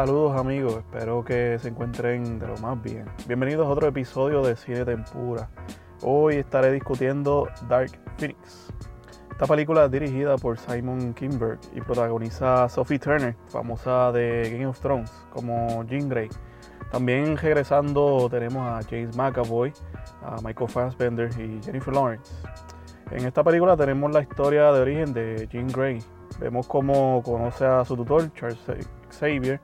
Saludos amigos, espero que se encuentren de lo más bien. Bienvenidos a otro episodio de Cine Tempura. Hoy estaré discutiendo Dark Phoenix. Esta película es dirigida por Simon Kinberg y protagoniza a Sophie Turner, famosa de Game of Thrones, como Jean Grey. También regresando tenemos a James McAvoy, a Michael Fassbender y Jennifer Lawrence. En esta película tenemos la historia de origen de Jean Grey. Vemos cómo conoce a su tutor, Charles Xavier,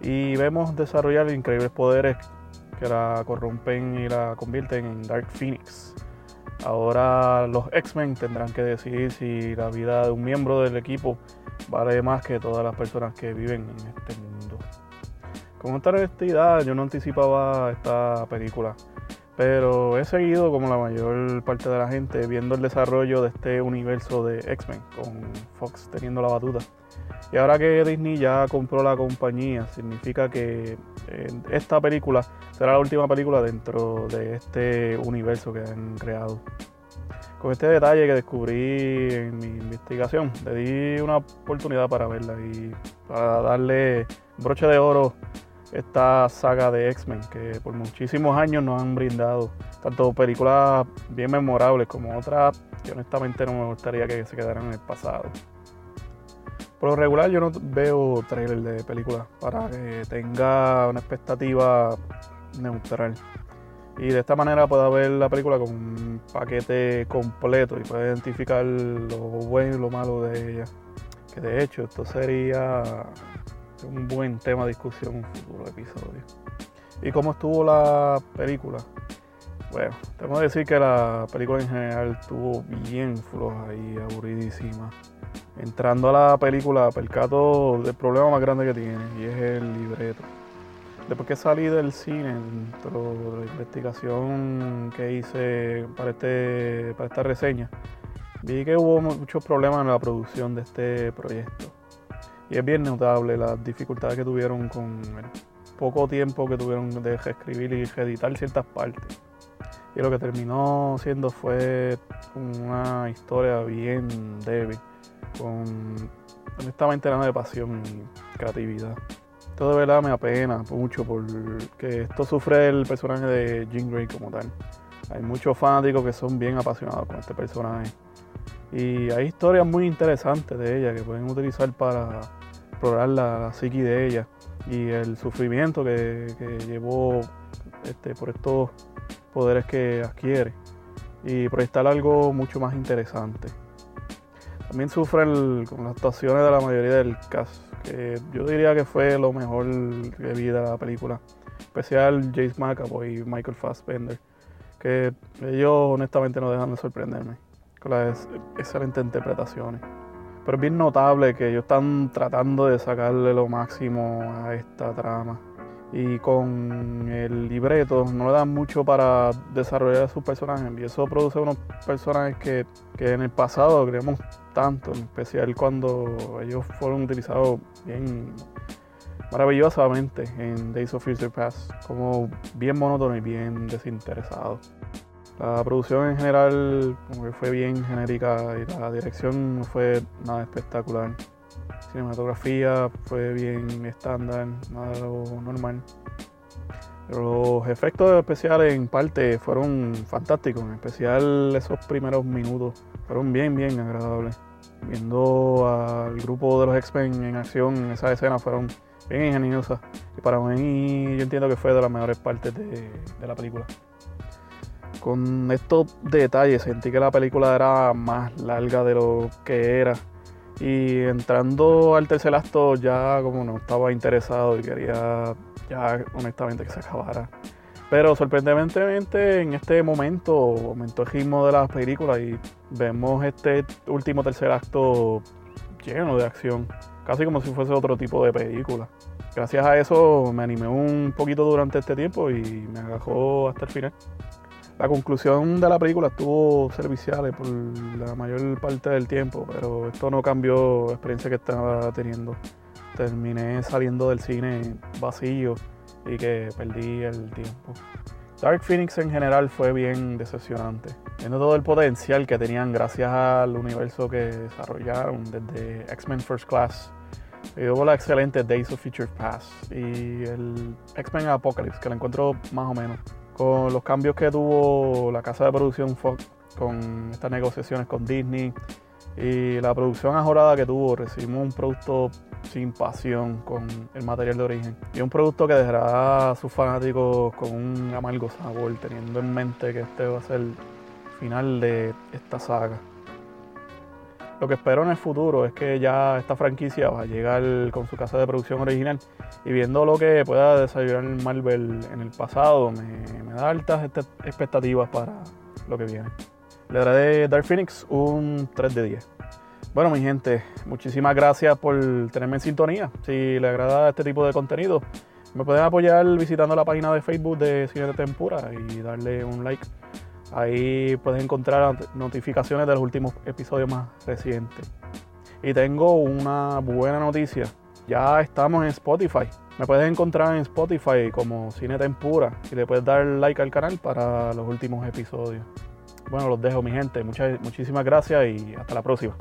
y vemos desarrollar increíbles poderes que la corrompen y la convierten en Dark Phoenix. Ahora los X-Men tendrán que decidir si la vida de un miembro del equipo vale más que todas las personas que viven en este mundo. Con esta honestidad yo no anticipaba esta película, pero he seguido como la mayor parte de la gente viendo el desarrollo de este universo de X-Men, con Fox teniendo la batuta. Y ahora que Disney ya compró la compañía, significa que esta película será la última película dentro de este universo que han creado. Con este detalle que descubrí en mi investigación, le di una oportunidad para verla y para darle broche de oro esta saga de X-Men que por muchísimos años nos han brindado tanto películas bien memorables como otras que honestamente no me gustaría que se quedaran en el pasado. Por lo regular yo no veo trailer de películas para que tenga una expectativa neutral. Y de esta manera pueda ver la película con un paquete completo y pueda identificar lo bueno y lo malo de ella. Que de hecho esto sería un buen tema de discusión en un futuro episodio. ¿Y cómo estuvo la película? Bueno, tengo que decir que la película en general estuvo bien floja y aburridísima. Entrando a la película, percato del problema más grande que tiene y es el libreto. Después que salí del cine, dentro de la investigación que hice para, este, para esta reseña, vi que hubo muchos problemas en la producción de este proyecto. Y es bien notable las dificultades que tuvieron con el poco tiempo que tuvieron de reescribir y reeditar ciertas partes. Y lo que terminó siendo fue una historia bien débil, con honestamente nada de pasión y creatividad. Esto de verdad me apena mucho porque esto sufre el personaje de Jean Grey como tal. Hay muchos fanáticos que son bien apasionados con este personaje. Y hay historias muy interesantes de ella que pueden utilizar para explorar la, psiqui de ella y el sufrimiento que, llevó este, por estos poderes que adquiere y proyectar algo mucho más interesante. También sufre con las actuaciones de la mayoría del cast, que yo diría que fue lo mejor que vi de la película. Especial Jace McAvoy y Michael Fassbender, que ellos honestamente no dejan de sorprenderme con las excelentes interpretaciones. Pero es bien notable que ellos están tratando de sacarle lo máximo a esta trama. Y con el libreto no le dan mucho para desarrollar a sus personajes. Y eso produce unos personajes que, en el pasado creemos tanto, en especial cuando ellos fueron utilizados bien maravillosamente en Days of Future Past, como bien monótono y bien desinteresado. La producción en general fue bien genérica y la dirección no fue nada espectacular. Cinematografía fue bien estándar, nada normal. Pero los efectos especiales en parte fueron fantásticos, en especial esos primeros minutos fueron bien, bien agradables. Viendo al grupo de los X-Men en acción en esa escena fueron bien ingeniosas y para mí yo entiendo que fue de las mejores partes de la película con estos detalles sentí que la película era más larga de lo que era. Y entrando al tercer acto ya como no estaba interesado y quería ya honestamente que se acabara. Pero sorprendentemente en este momento aumentó el ritmo de la película y vemos este último tercer acto lleno de acción, casi como si fuese otro tipo de película. Gracias a eso me animé un poquito durante este tiempo y me agajó hasta el final. La conclusión de la película estuvo servicial por la mayor parte del tiempo, pero esto no cambió la experiencia que estaba teniendo. Terminé saliendo del cine vacío y que perdí el tiempo. Dark Phoenix en general fue bien decepcionante, viendo todo el potencial que tenían gracias al universo que desarrollaron desde X-Men First Class luego la excelente Days of Future Past y el X-Men Apocalypse, que la encuentro más o menos. Con los cambios que tuvo la casa de producción Fox con estas negociaciones con Disney y la producción ajorada que tuvo, recibimos un producto sin pasión con el material de origen. Y un producto que dejará a sus fanáticos con un amargo sabor, teniendo en mente que este va a ser el final de esta saga. Lo que espero en el futuro es que ya esta franquicia va a llegar con su casa de producción original y viendo lo que pueda desarrollar Marvel en el pasado, me, da altas expectativas para lo que viene. Le daré Dark Phoenix un 3 de 10. Bueno, mi gente, muchísimas gracias por tenerme en sintonía. Si le agrada este tipo de contenido, me pueden apoyar visitando la página de Facebook de Cine de Tempura y darle un like. Ahí puedes encontrar notificaciones de los últimos episodios más recientes. Y tengo una buena noticia. Ya estamos en Spotify. Me puedes encontrar en Spotify como Cine Tempura y le puedes dar like al canal para los últimos episodios. Bueno, los dejo mi gente. Muchísimas gracias y hasta la próxima.